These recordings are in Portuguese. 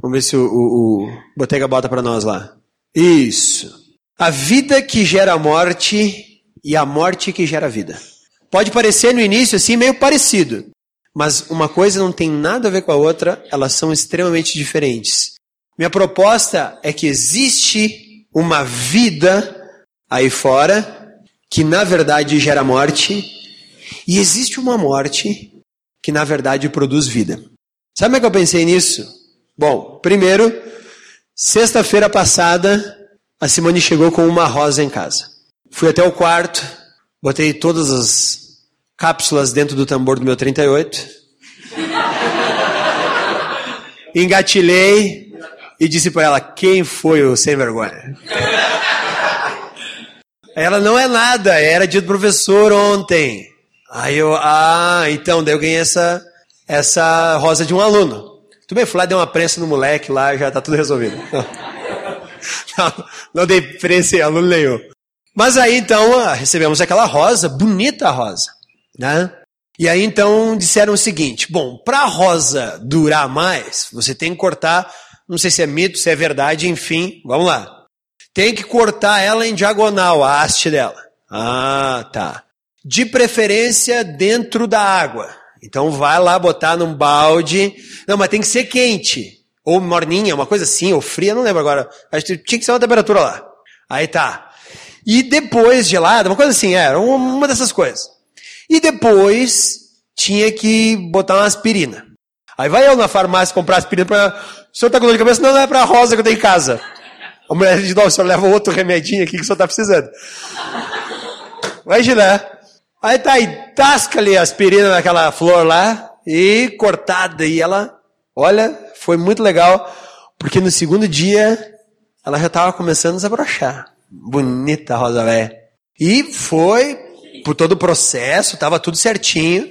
Vamos ver se o, o, o Botega bota para nós lá. Isso. A vida que gera a morte e a morte que gera a vida. Pode parecer no início assim meio parecido, mas uma coisa não tem nada a ver com a outra, elas são extremamente diferentes. Minha proposta é que existe uma vida aí fora que na verdade gera morte e existe uma morte que na verdade produz vida. Sabe como é que eu pensei nisso? Bom, primeiro, sexta-feira passada, a Simone chegou com uma rosa em casa. Fui até o quarto, botei todas as cápsulas dentro do tambor do meu 38. Engatilhei e disse para ela: Quem foi o sem vergonha? Ela não é nada, era dia do professor ontem. Aí eu, ah, então, daí eu ganhei essa, essa rosa de um aluno. Tudo bem, fui lá, dei uma prensa no moleque lá, já tá tudo resolvido. Não, não dei prensa em aluno nenhum. Mas aí então recebemos aquela rosa, bonita rosa, né? E aí então disseram o seguinte: bom, para a rosa durar mais, você tem que cortar, não sei se é mito, se é verdade, enfim, vamos lá. Tem que cortar ela em diagonal, a haste dela. Ah, tá. De preferência dentro da água. Então vai lá botar num balde. Não, mas tem que ser quente. Ou morninha, uma coisa assim, ou fria, não lembro agora. Acho que tinha que ser uma temperatura lá. Aí tá. E depois gelada, uma coisa assim, era uma dessas coisas. E depois tinha que botar uma aspirina. Aí vai eu na farmácia comprar aspirina para. O senhor tá com dor de cabeça? Não, não é para rosa que eu tenho em casa. A mulher diz: Não, o senhor leva outro remedinho aqui que o senhor tá precisando. Imagina. Aí tá aí, tasca ali a aspirina naquela flor lá e cortada. E ela, olha, foi muito legal, porque no segundo dia ela já estava começando a desabrochar. Bonita rosa velha. E foi por todo o processo, estava tudo certinho.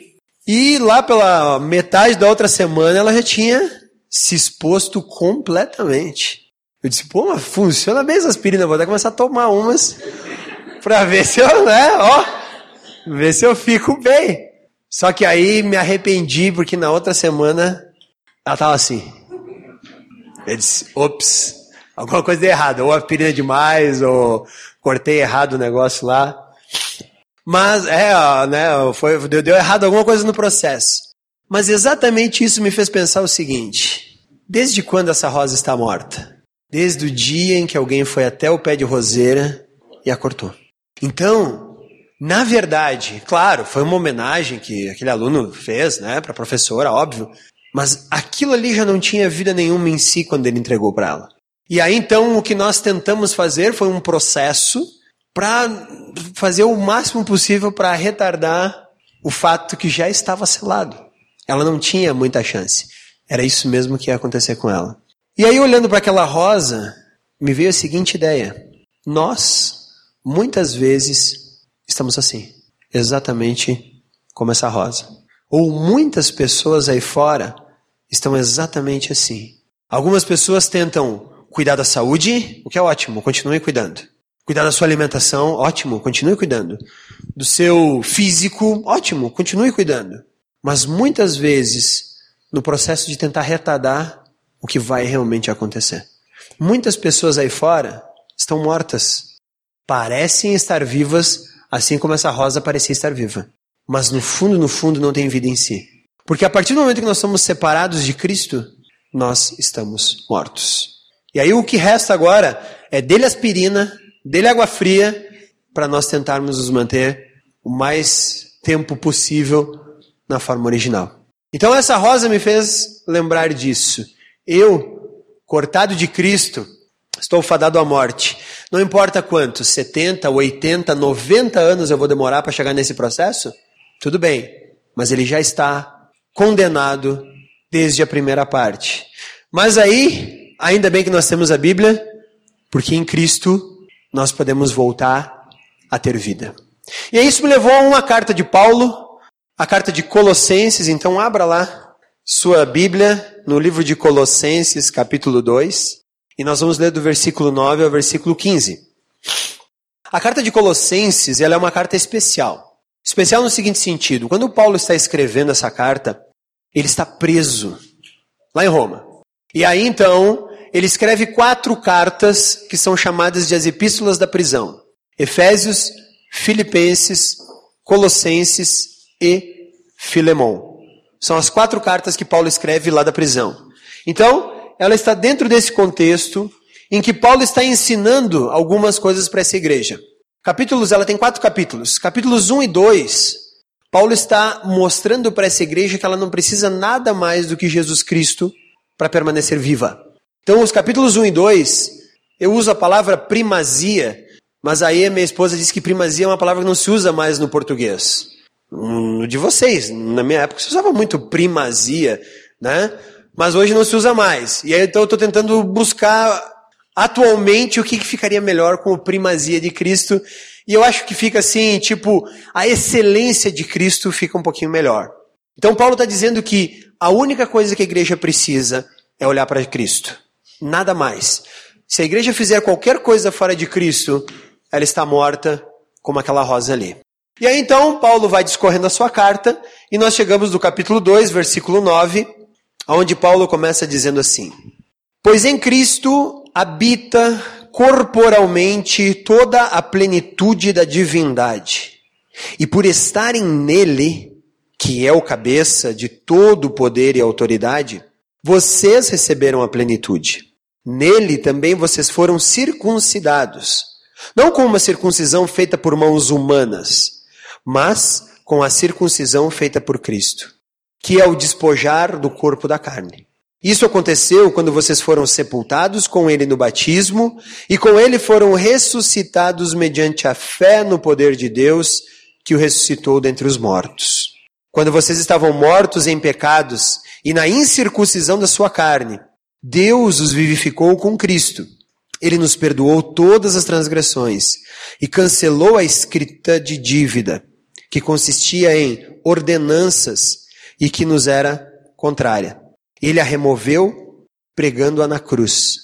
E lá pela metade da outra semana ela já tinha se exposto completamente. Eu disse, pô, mas funciona bem essa aspirina, vou até começar a tomar umas para ver se eu, né, ó, ver se eu fico bem. Só que aí me arrependi porque na outra semana ela tava assim. Eu disse, ops, alguma coisa deu errado, ou aspirina demais, ou cortei errado o negócio lá. Mas, é, né, foi, deu, deu errado alguma coisa no processo. Mas exatamente isso me fez pensar o seguinte: desde quando essa rosa está morta? Desde o dia em que alguém foi até o pé de roseira e a cortou. Então, na verdade, claro, foi uma homenagem que aquele aluno fez, né, para a professora, óbvio, mas aquilo ali já não tinha vida nenhuma em si quando ele entregou para ela. E aí então o que nós tentamos fazer foi um processo para fazer o máximo possível para retardar o fato que já estava selado. Ela não tinha muita chance. Era isso mesmo que ia acontecer com ela. E aí, olhando para aquela rosa, me veio a seguinte ideia: nós, muitas vezes, estamos assim, exatamente como essa rosa. Ou muitas pessoas aí fora estão exatamente assim. Algumas pessoas tentam cuidar da saúde, o que é ótimo, continue cuidando. Cuidar da sua alimentação, ótimo, continue cuidando. Do seu físico, ótimo, continue cuidando. Mas muitas vezes, no processo de tentar retardar o que vai realmente acontecer. Muitas pessoas aí fora estão mortas. Parecem estar vivas, assim como essa rosa parecia estar viva. Mas no fundo, no fundo, não tem vida em si. Porque a partir do momento que nós somos separados de Cristo, nós estamos mortos. E aí o que resta agora é dele aspirina, dele água fria, para nós tentarmos nos manter o mais tempo possível na forma original. Então essa rosa me fez lembrar disso. Eu, cortado de Cristo, estou fadado à morte. Não importa quanto, 70, 80, 90 anos eu vou demorar para chegar nesse processo? Tudo bem, mas ele já está condenado desde a primeira parte. Mas aí, ainda bem que nós temos a Bíblia, porque em Cristo nós podemos voltar a ter vida. E isso me levou a uma carta de Paulo, a carta de Colossenses, então abra lá sua Bíblia no livro de Colossenses, capítulo 2, e nós vamos ler do versículo 9 ao versículo 15. A carta de Colossenses ela é uma carta especial. Especial no seguinte sentido: quando Paulo está escrevendo essa carta, ele está preso lá em Roma. E aí então, ele escreve quatro cartas que são chamadas de as epístolas da prisão: Efésios, Filipenses, Colossenses e Filemão. São as quatro cartas que Paulo escreve lá da prisão. Então, ela está dentro desse contexto em que Paulo está ensinando algumas coisas para essa igreja. Capítulos, ela tem quatro capítulos. Capítulos 1 e 2, Paulo está mostrando para essa igreja que ela não precisa nada mais do que Jesus Cristo para permanecer viva. Então, os capítulos 1 e 2, eu uso a palavra primazia, mas aí a minha esposa disse que primazia é uma palavra que não se usa mais no português. No de vocês, na minha época se usava muito primazia, né? Mas hoje não se usa mais. E aí então eu estou tentando buscar atualmente o que, que ficaria melhor com a primazia de Cristo. E eu acho que fica assim, tipo, a excelência de Cristo fica um pouquinho melhor. Então Paulo está dizendo que a única coisa que a igreja precisa é olhar para Cristo. Nada mais. Se a igreja fizer qualquer coisa fora de Cristo, ela está morta, como aquela rosa ali. E aí então Paulo vai discorrendo a sua carta, e nós chegamos no capítulo 2, versículo 9, onde Paulo começa dizendo assim: Pois em Cristo habita corporalmente toda a plenitude da divindade. E por estarem nele, que é o cabeça de todo o poder e autoridade, vocês receberam a plenitude. Nele também vocês foram circuncidados, não com uma circuncisão feita por mãos humanas, mas com a circuncisão feita por Cristo, que é o despojar do corpo da carne isso aconteceu quando vocês foram sepultados com ele no batismo e com ele foram ressuscitados mediante a fé no poder de Deus que o ressuscitou dentre os mortos. Quando vocês estavam mortos em pecados e na incircuncisão da sua carne, Deus os vivificou com Cristo. Ele nos perdoou todas as transgressões e cancelou a escrita de dívida, que consistia em ordenanças e que nos era contrária ele a removeu, pregando-a na cruz.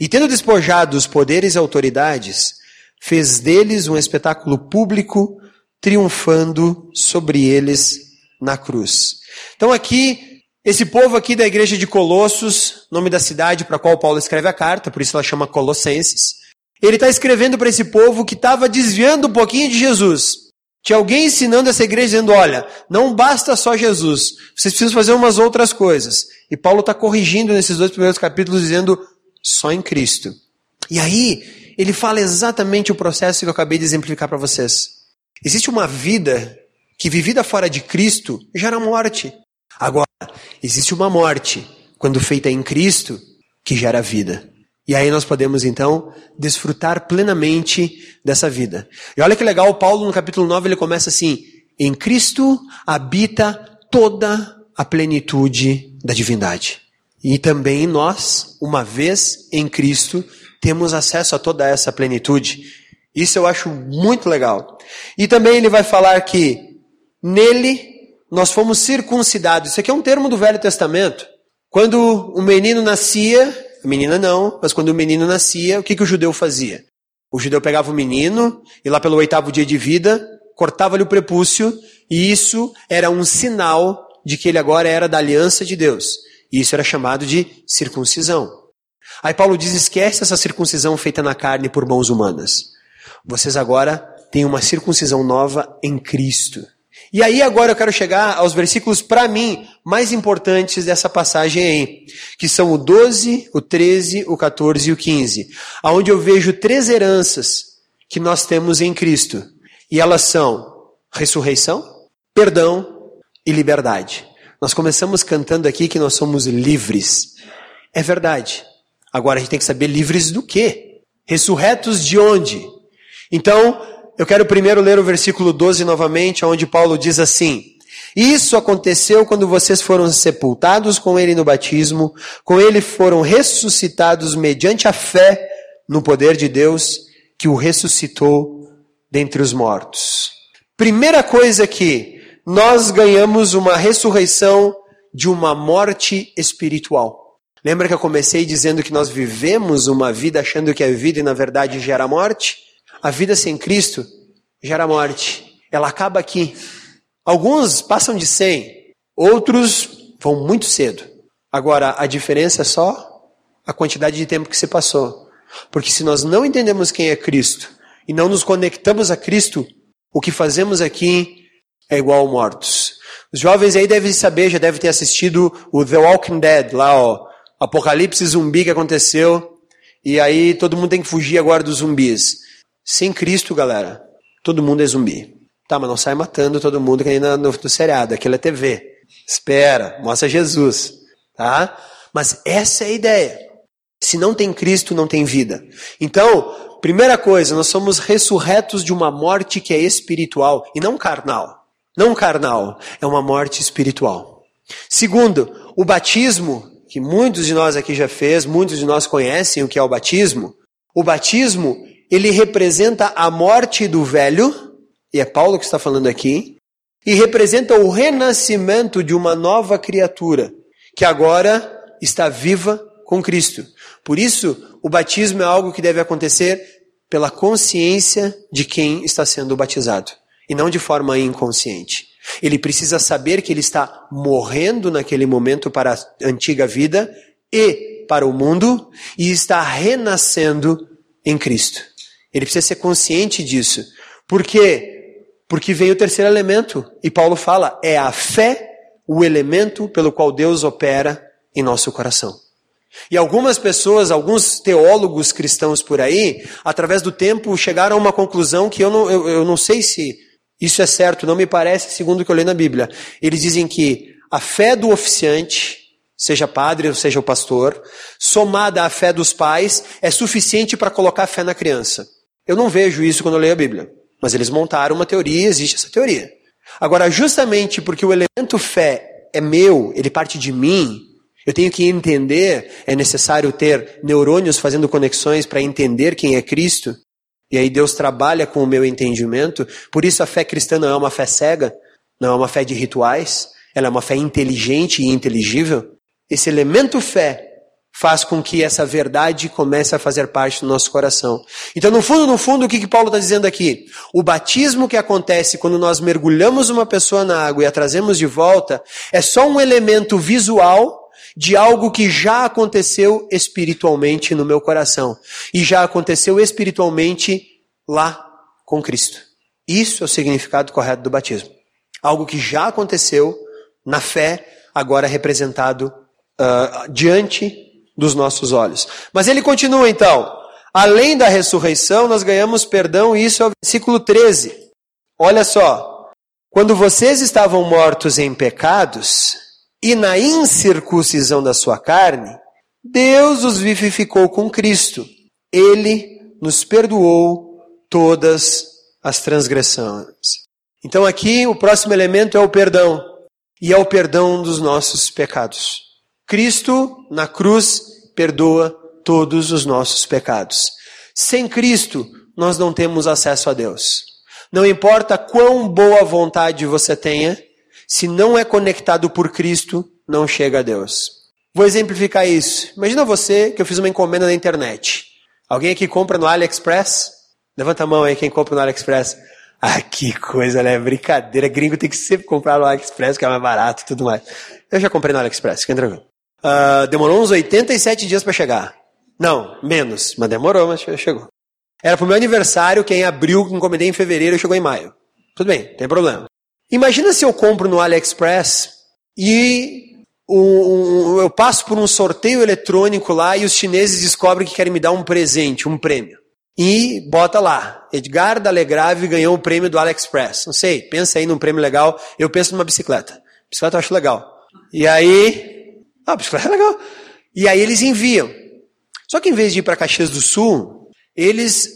E tendo despojado os poderes e autoridades, fez deles um espetáculo público, triunfando sobre eles na cruz. Então aqui, esse povo aqui da igreja de Colossos, nome da cidade para a qual Paulo escreve a carta, por isso ela chama Colossenses, ele está escrevendo para esse povo que estava desviando um pouquinho de Jesus. Tinha alguém ensinando essa igreja dizendo: olha, não basta só Jesus, vocês precisam fazer umas outras coisas. E Paulo está corrigindo nesses dois primeiros capítulos, dizendo: só em Cristo. E aí, ele fala exatamente o processo que eu acabei de exemplificar para vocês. Existe uma vida que, vivida fora de Cristo, gera morte. Agora, existe uma morte, quando feita em Cristo, que gera vida. E aí nós podemos então desfrutar plenamente dessa vida. E olha que legal, Paulo no capítulo 9 ele começa assim: em Cristo habita toda a plenitude da divindade. E também nós, uma vez em Cristo, temos acesso a toda essa plenitude. Isso eu acho muito legal. E também ele vai falar que nele nós fomos circuncidados. Isso aqui é um termo do Velho Testamento. Quando o menino nascia, a menina não, mas quando o menino nascia, o que, que o judeu fazia? O judeu pegava o menino e lá pelo oitavo dia de vida, cortava-lhe o prepúcio, e isso era um sinal de que ele agora era da aliança de Deus. E isso era chamado de circuncisão. Aí Paulo diz: esquece essa circuncisão feita na carne por mãos humanas. Vocês agora têm uma circuncisão nova em Cristo. E aí agora eu quero chegar aos versículos, para mim, mais importantes dessa passagem aí, que são o 12, o 13, o 14 e o 15, aonde eu vejo três heranças que nós temos em Cristo. E elas são ressurreição, perdão e liberdade. Nós começamos cantando aqui que nós somos livres. É verdade. Agora a gente tem que saber livres do quê? Ressurretos de onde? Então, eu quero primeiro ler o versículo 12 novamente, onde Paulo diz assim: Isso aconteceu quando vocês foram sepultados com ele no batismo, com ele foram ressuscitados mediante a fé no poder de Deus que o ressuscitou dentre os mortos. Primeira coisa que nós ganhamos uma ressurreição de uma morte espiritual. Lembra que eu comecei dizendo que nós vivemos uma vida achando que é vida e na verdade gera morte? A vida sem Cristo gera morte. Ela acaba aqui. Alguns passam de 100, outros vão muito cedo. Agora, a diferença é só a quantidade de tempo que se passou. Porque se nós não entendemos quem é Cristo e não nos conectamos a Cristo, o que fazemos aqui é igual mortos. Os jovens aí devem saber, já devem ter assistido o The Walking Dead, lá, ó, apocalipse zumbi que aconteceu, e aí todo mundo tem que fugir agora dos zumbis. Sem Cristo, galera, todo mundo é zumbi. Tá, mas não sai matando todo mundo que ainda no, no seriado, aquilo é TV. Espera, mostra Jesus, tá? Mas essa é a ideia. Se não tem Cristo, não tem vida. Então, primeira coisa, nós somos ressurretos de uma morte que é espiritual e não carnal. Não carnal, é uma morte espiritual. Segundo, o batismo, que muitos de nós aqui já fez, muitos de nós conhecem o que é o batismo. O batismo, ele representa a morte do velho, e é Paulo que está falando aqui, e representa o renascimento de uma nova criatura, que agora está viva com Cristo. Por isso, o batismo é algo que deve acontecer pela consciência de quem está sendo batizado, e não de forma inconsciente. Ele precisa saber que ele está morrendo naquele momento para a antiga vida e para o mundo, e está renascendo em Cristo. Ele precisa ser consciente disso. Por quê? Porque vem o terceiro elemento, e Paulo fala, é a fé o elemento pelo qual Deus opera em nosso coração. E algumas pessoas, alguns teólogos cristãos por aí, através do tempo, chegaram a uma conclusão que eu não, eu, eu não sei se isso é certo, não me parece, segundo o que eu li na Bíblia. Eles dizem que a fé do oficiante, seja padre ou seja o pastor, somada à fé dos pais, é suficiente para colocar fé na criança. Eu não vejo isso quando eu leio a Bíblia. Mas eles montaram uma teoria, existe essa teoria. Agora, justamente porque o elemento fé é meu, ele parte de mim, eu tenho que entender, é necessário ter neurônios fazendo conexões para entender quem é Cristo. E aí Deus trabalha com o meu entendimento. Por isso a fé cristã não é uma fé cega, não é uma fé de rituais, ela é uma fé inteligente e inteligível. Esse elemento fé faz com que essa verdade comece a fazer parte do nosso coração. Então, no fundo, no fundo, o que, que Paulo está dizendo aqui? O batismo que acontece quando nós mergulhamos uma pessoa na água e a trazemos de volta é só um elemento visual de algo que já aconteceu espiritualmente no meu coração e já aconteceu espiritualmente lá com Cristo. Isso é o significado correto do batismo. Algo que já aconteceu na fé, agora representado uh, diante dos nossos olhos. Mas ele continua então. Além da ressurreição, nós ganhamos perdão, e isso é o versículo 13. Olha só. Quando vocês estavam mortos em pecados, e na incircuncisão da sua carne, Deus os vivificou com Cristo. Ele nos perdoou todas as transgressões. Então aqui o próximo elemento é o perdão. E é o perdão dos nossos pecados. Cristo, na cruz, perdoa todos os nossos pecados. Sem Cristo, nós não temos acesso a Deus. Não importa quão boa vontade você tenha, se não é conectado por Cristo, não chega a Deus. Vou exemplificar isso. Imagina você que eu fiz uma encomenda na internet. Alguém aqui compra no AliExpress? Levanta a mão aí quem compra no AliExpress. Ah, que coisa, né? Brincadeira. Gringo tem que sempre comprar no AliExpress, que é mais barato e tudo mais. Eu já comprei no AliExpress, fica tranquilo. Uh, demorou uns 87 dias para chegar. Não, menos, mas demorou, mas chegou. Era pro meu aniversário, que é em abril, encomendei em fevereiro, chegou em maio. Tudo bem, tem problema. Imagina se eu compro no AliExpress e um, um, eu passo por um sorteio eletrônico lá e os chineses descobrem que querem me dar um presente, um prêmio. E bota lá, Edgar Dalegrave ganhou o prêmio do AliExpress. Não sei, pensa aí num prêmio legal. Eu penso numa bicicleta. Bicicleta eu acho legal. E aí, ah, bicicleta é legal. E aí eles enviam. Só que em vez de ir para Caxias do Sul, eles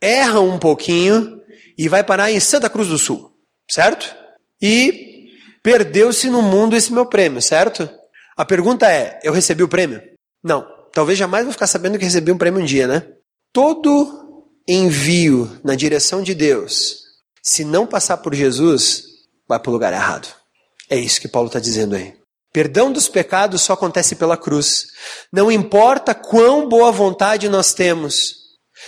erram um pouquinho e vai parar em Santa Cruz do Sul, certo? e perdeu-se no mundo esse meu prêmio, certo? A pergunta é: eu recebi o prêmio? Não. Talvez jamais vou ficar sabendo que recebi um prêmio um dia, né? Todo envio na direção de Deus, se não passar por Jesus, vai para o lugar errado. É isso que Paulo está dizendo aí. Perdão dos pecados só acontece pela cruz. Não importa quão boa vontade nós temos,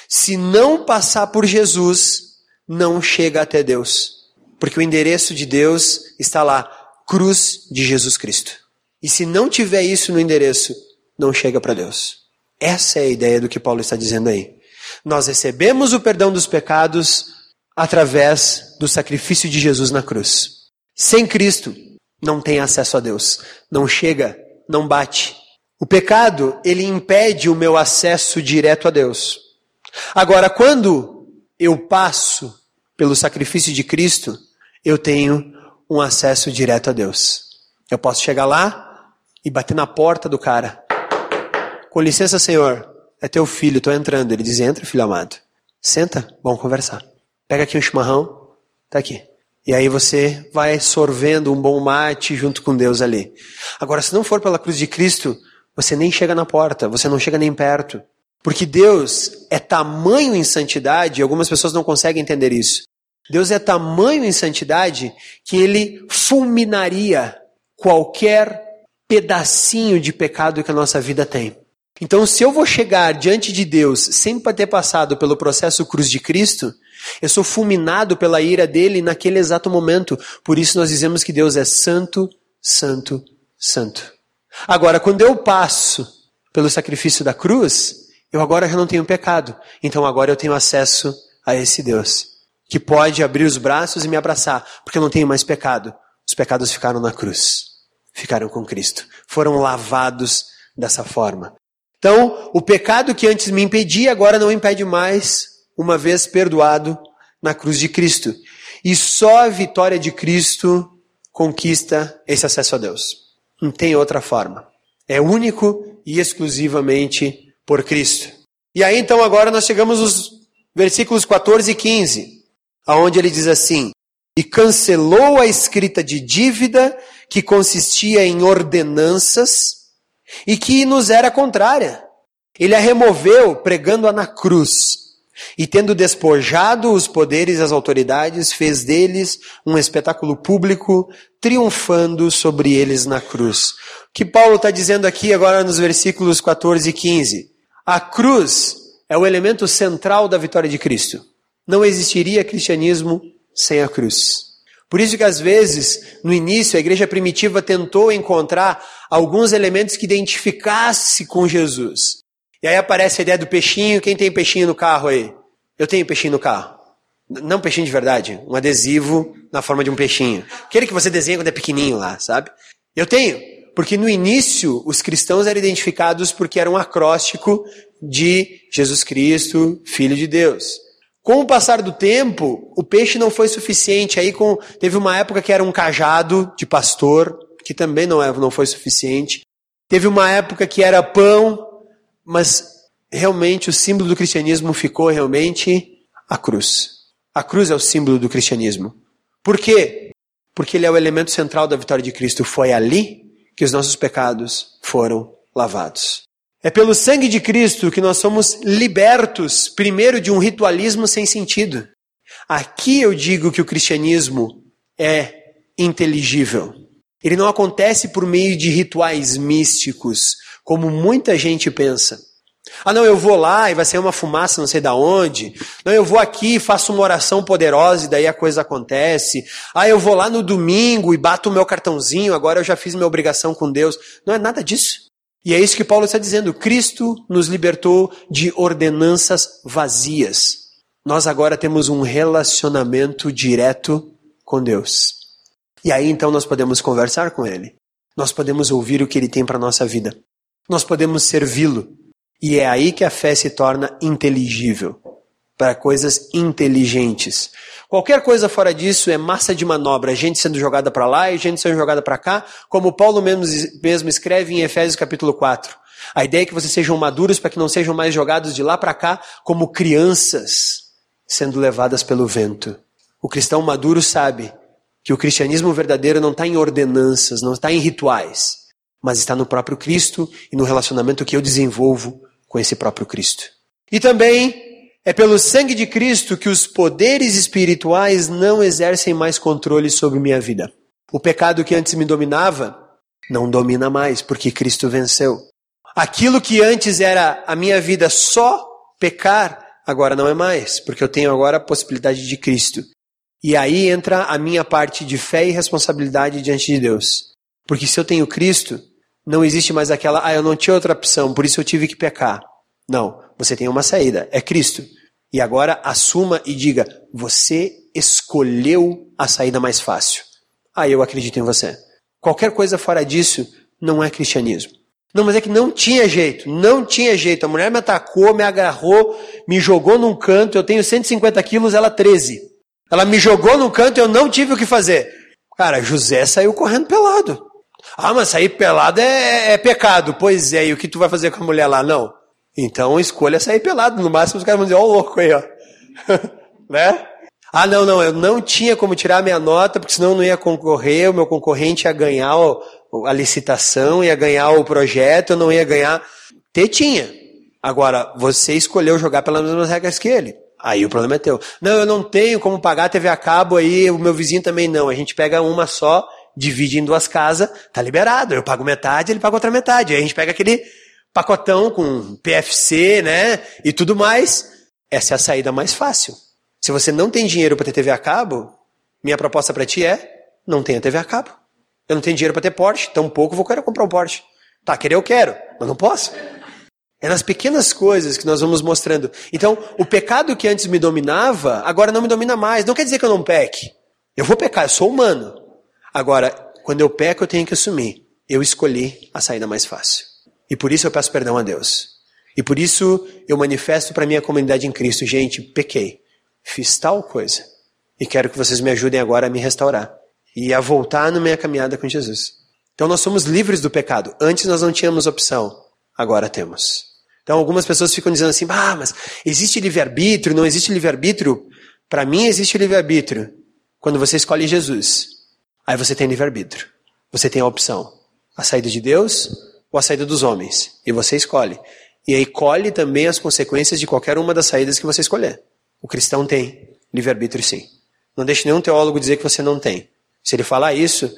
se não passar por Jesus, não chega até Deus. Porque o endereço de Deus está lá, cruz de Jesus Cristo. E se não tiver isso no endereço, não chega para Deus. Essa é a ideia do que Paulo está dizendo aí. Nós recebemos o perdão dos pecados através do sacrifício de Jesus na cruz. Sem Cristo, não tem acesso a Deus. Não chega, não bate. O pecado, ele impede o meu acesso direto a Deus. Agora, quando eu passo pelo sacrifício de Cristo, eu tenho um acesso direto a Deus. Eu posso chegar lá e bater na porta do cara. Com licença, Senhor, é teu filho, estou entrando. Ele diz: Entra, filho amado. Senta, vamos conversar. Pega aqui um chimarrão, tá aqui. E aí você vai sorvendo um bom mate junto com Deus ali. Agora, se não for pela cruz de Cristo, você nem chega na porta, você não chega nem perto. Porque Deus é tamanho em santidade, e algumas pessoas não conseguem entender isso. Deus é tamanho em santidade que ele fulminaria qualquer pedacinho de pecado que a nossa vida tem. Então, se eu vou chegar diante de Deus sem ter passado pelo processo cruz de Cristo, eu sou fulminado pela ira dele naquele exato momento. Por isso nós dizemos que Deus é santo, santo, santo. Agora, quando eu passo pelo sacrifício da cruz, eu agora já não tenho pecado. Então agora eu tenho acesso a esse Deus, que pode abrir os braços e me abraçar, porque eu não tenho mais pecado. Os pecados ficaram na cruz. Ficaram com Cristo. Foram lavados dessa forma. Então, o pecado que antes me impedia, agora não impede mais uma vez perdoado na cruz de Cristo. E só a vitória de Cristo conquista esse acesso a Deus. Não tem outra forma. É único e exclusivamente por Cristo. E aí então agora nós chegamos aos versículos 14 e 15, aonde ele diz assim: "E cancelou a escrita de dívida que consistia em ordenanças e que nos era contrária. Ele a removeu pregando-a na cruz e tendo despojado os poderes e as autoridades, fez deles um espetáculo público, triunfando sobre eles na cruz. O que Paulo está dizendo aqui agora nos versículos 14 e 15? A cruz é o elemento central da vitória de Cristo. Não existiria cristianismo sem a cruz. Por isso que às vezes, no início, a igreja primitiva tentou encontrar alguns elementos que identificasse com Jesus. E aí aparece a ideia do peixinho. Quem tem peixinho no carro aí? Eu tenho peixinho no carro. Não peixinho de verdade, um adesivo na forma de um peixinho. Aquele que você desenha quando é pequenininho lá, sabe? Eu tenho, porque no início os cristãos eram identificados porque era um acróstico de Jesus Cristo, Filho de Deus. Com o passar do tempo, o peixe não foi suficiente. Aí com, teve uma época que era um cajado de pastor, que também não, é, não foi suficiente. Teve uma época que era pão, mas realmente o símbolo do cristianismo ficou realmente a cruz. A cruz é o símbolo do cristianismo. Por quê? Porque ele é o elemento central da vitória de Cristo. Foi ali que os nossos pecados foram lavados. É pelo sangue de Cristo que nós somos libertos, primeiro, de um ritualismo sem sentido. Aqui eu digo que o cristianismo é inteligível. Ele não acontece por meio de rituais místicos, como muita gente pensa. Ah, não, eu vou lá e vai sair uma fumaça não sei da onde. Não, eu vou aqui e faço uma oração poderosa e daí a coisa acontece. Ah, eu vou lá no domingo e bato o meu cartãozinho, agora eu já fiz minha obrigação com Deus. Não é nada disso. E é isso que Paulo está dizendo. Cristo nos libertou de ordenanças vazias. Nós agora temos um relacionamento direto com Deus. E aí então nós podemos conversar com Ele. Nós podemos ouvir o que Ele tem para a nossa vida. Nós podemos servi-lo. E é aí que a fé se torna inteligível para coisas inteligentes. Qualquer coisa fora disso é massa de manobra, gente sendo jogada para lá e gente sendo jogada para cá, como Paulo mesmo escreve em Efésios capítulo 4. A ideia é que vocês sejam maduros para que não sejam mais jogados de lá para cá como crianças sendo levadas pelo vento. O cristão maduro sabe que o cristianismo verdadeiro não está em ordenanças, não está em rituais, mas está no próprio Cristo e no relacionamento que eu desenvolvo com esse próprio Cristo. E também é pelo sangue de Cristo que os poderes espirituais não exercem mais controle sobre minha vida. O pecado que antes me dominava não domina mais, porque Cristo venceu. Aquilo que antes era a minha vida só pecar, agora não é mais, porque eu tenho agora a possibilidade de Cristo. E aí entra a minha parte de fé e responsabilidade diante de Deus. Porque se eu tenho Cristo, não existe mais aquela, ah, eu não tinha outra opção, por isso eu tive que pecar. Não, você tem uma saída, é Cristo. E agora assuma e diga: você escolheu a saída mais fácil. Aí eu acredito em você. Qualquer coisa fora disso não é cristianismo. Não, mas é que não tinha jeito, não tinha jeito. A mulher me atacou, me agarrou, me jogou num canto. Eu tenho 150 quilos, ela 13. Ela me jogou num canto e eu não tive o que fazer. Cara, José saiu correndo pelado. Ah, mas sair pelado é, é, é pecado. Pois é, e o que tu vai fazer com a mulher lá? Não. Então escolha sair pelado. No máximo os caras vão dizer, ó, oh, louco aí, ó. né? Ah, não, não, eu não tinha como tirar minha nota, porque senão eu não ia concorrer, o meu concorrente ia ganhar a licitação, ia ganhar o projeto, eu não ia ganhar. Tetinha. Agora, você escolheu jogar pelas mesmas regras que ele. Aí o problema é teu. Não, eu não tenho como pagar a TV a cabo aí, o meu vizinho também não. A gente pega uma só, divide em duas casas, tá liberado. Eu pago metade, ele paga outra metade. Aí a gente pega aquele pacotão com PFC, né? E tudo mais. Essa é a saída mais fácil. Se você não tem dinheiro para ter TV a cabo, minha proposta para ti é: não tenha TV a cabo. Eu não tenho dinheiro para ter Porsche, tampouco vou querer comprar um Porsche. Tá, querer eu quero, mas não posso. É nas pequenas coisas que nós vamos mostrando. Então, o pecado que antes me dominava, agora não me domina mais. Não quer dizer que eu não peque. Eu vou pecar, eu sou humano. Agora, quando eu peco, eu tenho que assumir. Eu escolhi a saída mais fácil. E por isso eu peço perdão a Deus. E por isso eu manifesto para minha comunidade em Cristo, gente, pequei fiz tal coisa e quero que vocês me ajudem agora a me restaurar e a voltar na minha caminhada com Jesus. Então nós somos livres do pecado. Antes nós não tínhamos opção, agora temos. Então algumas pessoas ficam dizendo assim: "Ah, mas existe livre-arbítrio, não existe livre-arbítrio?" Para mim existe livre-arbítrio quando você escolhe Jesus. Aí você tem livre-arbítrio. Você tem a opção: a saída de Deus ou a saída dos homens. E você escolhe. E aí colhe também as consequências de qualquer uma das saídas que você escolher. O cristão tem livre-arbítrio sim. Não deixe nenhum teólogo dizer que você não tem. Se ele falar isso,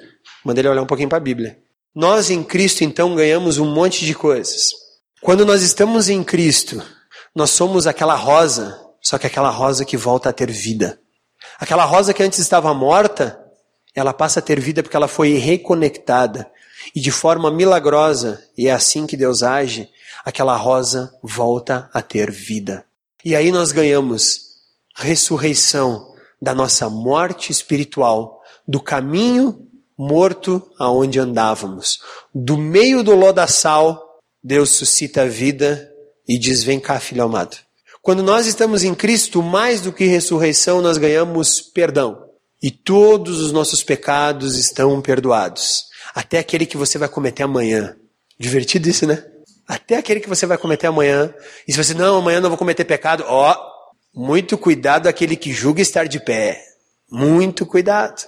manda ele olhar um pouquinho para a Bíblia. Nós em Cristo então ganhamos um monte de coisas. Quando nós estamos em Cristo, nós somos aquela rosa, só que aquela rosa que volta a ter vida. Aquela rosa que antes estava morta, ela passa a ter vida porque ela foi reconectada. E de forma milagrosa, e é assim que Deus age, aquela rosa volta a ter vida. E aí nós ganhamos ressurreição da nossa morte espiritual, do caminho morto aonde andávamos. Do meio do lodaçal, Deus suscita a vida e diz: Vem cá, filho amado. Quando nós estamos em Cristo, mais do que ressurreição, nós ganhamos perdão. E todos os nossos pecados estão perdoados. Até aquele que você vai cometer amanhã. Divertido isso, né? Até aquele que você vai cometer amanhã. E se você, não, amanhã não vou cometer pecado, ó, muito cuidado aquele que julga estar de pé. Muito cuidado.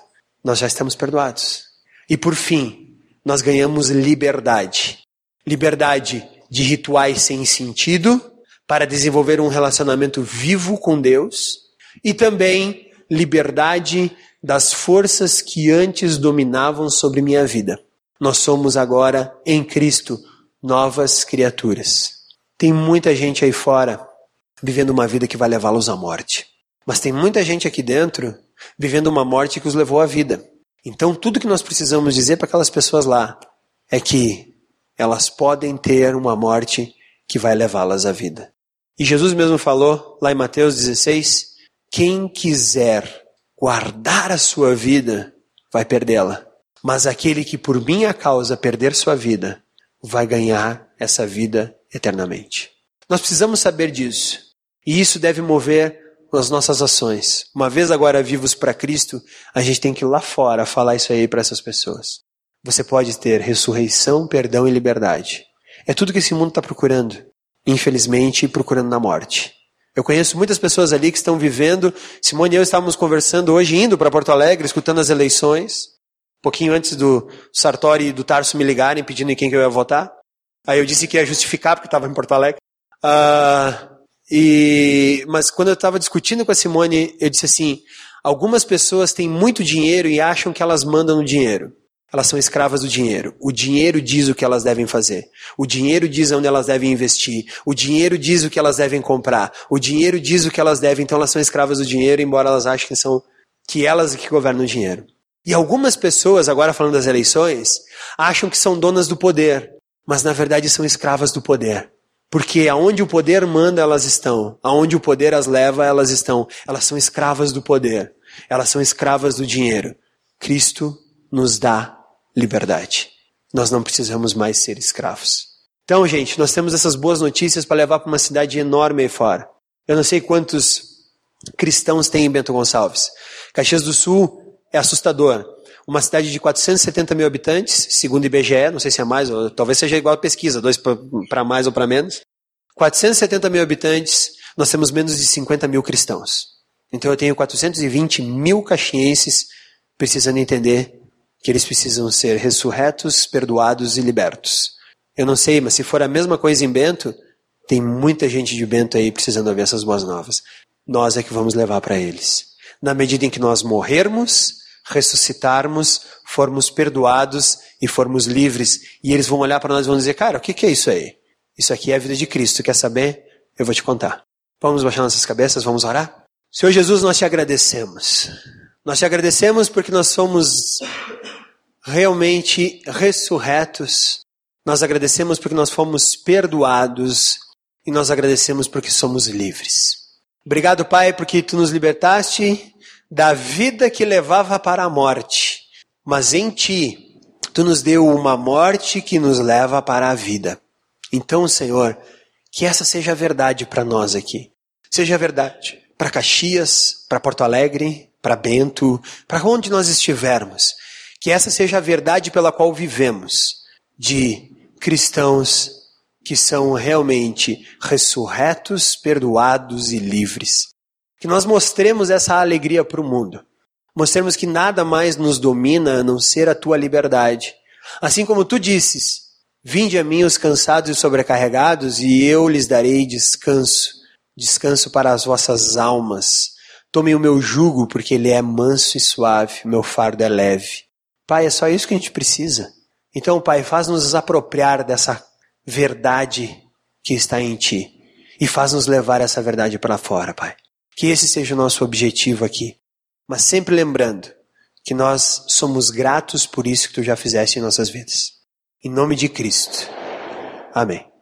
Nós já estamos perdoados. E por fim, nós ganhamos liberdade. Liberdade de rituais sem sentido para desenvolver um relacionamento vivo com Deus e também liberdade das forças que antes dominavam sobre minha vida. Nós somos agora em Cristo novas criaturas. Tem muita gente aí fora vivendo uma vida que vai levá-los à morte. Mas tem muita gente aqui dentro vivendo uma morte que os levou à vida. Então, tudo que nós precisamos dizer para aquelas pessoas lá é que elas podem ter uma morte que vai levá-las à vida. E Jesus mesmo falou lá em Mateus 16: quem quiser guardar a sua vida vai perdê-la. Mas aquele que por minha causa perder sua vida vai ganhar essa vida eternamente. Nós precisamos saber disso. E isso deve mover as nossas ações. Uma vez agora vivos para Cristo, a gente tem que ir lá fora falar isso aí para essas pessoas. Você pode ter ressurreição, perdão e liberdade. É tudo que esse mundo está procurando. Infelizmente, procurando na morte. Eu conheço muitas pessoas ali que estão vivendo. Simone e eu estávamos conversando hoje, indo para Porto Alegre, escutando as eleições pouquinho antes do Sartori e do Tarso me ligarem pedindo em quem que eu ia votar. Aí eu disse que ia justificar porque estava em Porto Alegre. Uh, e, mas quando eu estava discutindo com a Simone, eu disse assim: algumas pessoas têm muito dinheiro e acham que elas mandam no dinheiro. Elas são escravas do dinheiro. O dinheiro diz o que elas devem fazer. O dinheiro diz onde elas devem investir. O dinheiro diz o que elas devem comprar. O dinheiro diz o que elas devem. Então elas são escravas do dinheiro, embora elas achem que são que elas que governam o dinheiro. E algumas pessoas, agora falando das eleições, acham que são donas do poder, mas na verdade são escravas do poder. Porque aonde o poder manda, elas estão. Aonde o poder as leva, elas estão. Elas são escravas do poder. Elas são escravas do dinheiro. Cristo nos dá liberdade. Nós não precisamos mais ser escravos. Então, gente, nós temos essas boas notícias para levar para uma cidade enorme aí fora. Eu não sei quantos cristãos tem em Bento Gonçalves. Caxias do Sul é assustador. Uma cidade de 470 mil habitantes, segundo o IBGE, não sei se é mais, ou talvez seja igual a pesquisa, dois para mais ou para menos. 470 mil habitantes, nós temos menos de 50 mil cristãos. Então eu tenho 420 mil caxienses precisando entender que eles precisam ser ressurretos, perdoados e libertos. Eu não sei, mas se for a mesma coisa em Bento, tem muita gente de Bento aí precisando ouvir essas boas novas. Nós é que vamos levar para eles. Na medida em que nós morrermos, ressuscitarmos, formos perdoados e formos livres. E eles vão olhar para nós e vão dizer: Cara, o que, que é isso aí? Isso aqui é a vida de Cristo. Quer saber? Eu vou te contar. Vamos baixar nossas cabeças, vamos orar? Senhor Jesus, nós te agradecemos. Nós te agradecemos porque nós somos realmente ressurretos. Nós agradecemos porque nós fomos perdoados e nós agradecemos porque somos livres. Obrigado, Pai, porque tu nos libertaste da vida que levava para a morte, mas em ti tu nos deu uma morte que nos leva para a vida. Então, Senhor, que essa seja a verdade para nós aqui. Seja a verdade para Caxias, para Porto Alegre, para Bento, para onde nós estivermos. Que essa seja a verdade pela qual vivemos, de cristãos que são realmente ressurretos, perdoados e livres. Que nós mostremos essa alegria para o mundo. Mostremos que nada mais nos domina a não ser a tua liberdade. Assim como tu disses: Vinde a mim os cansados e sobrecarregados, e eu lhes darei descanso. Descanso para as vossas almas. Tomem o meu jugo, porque ele é manso e suave, meu fardo é leve. Pai, é só isso que a gente precisa. Então, Pai, faz-nos apropriar dessa verdade que está em Ti e faz-nos levar essa verdade para fora, Pai. Que esse seja o nosso objetivo aqui. Mas sempre lembrando que nós somos gratos por isso que Tu já fizeste em nossas vidas. Em nome de Cristo. Amém.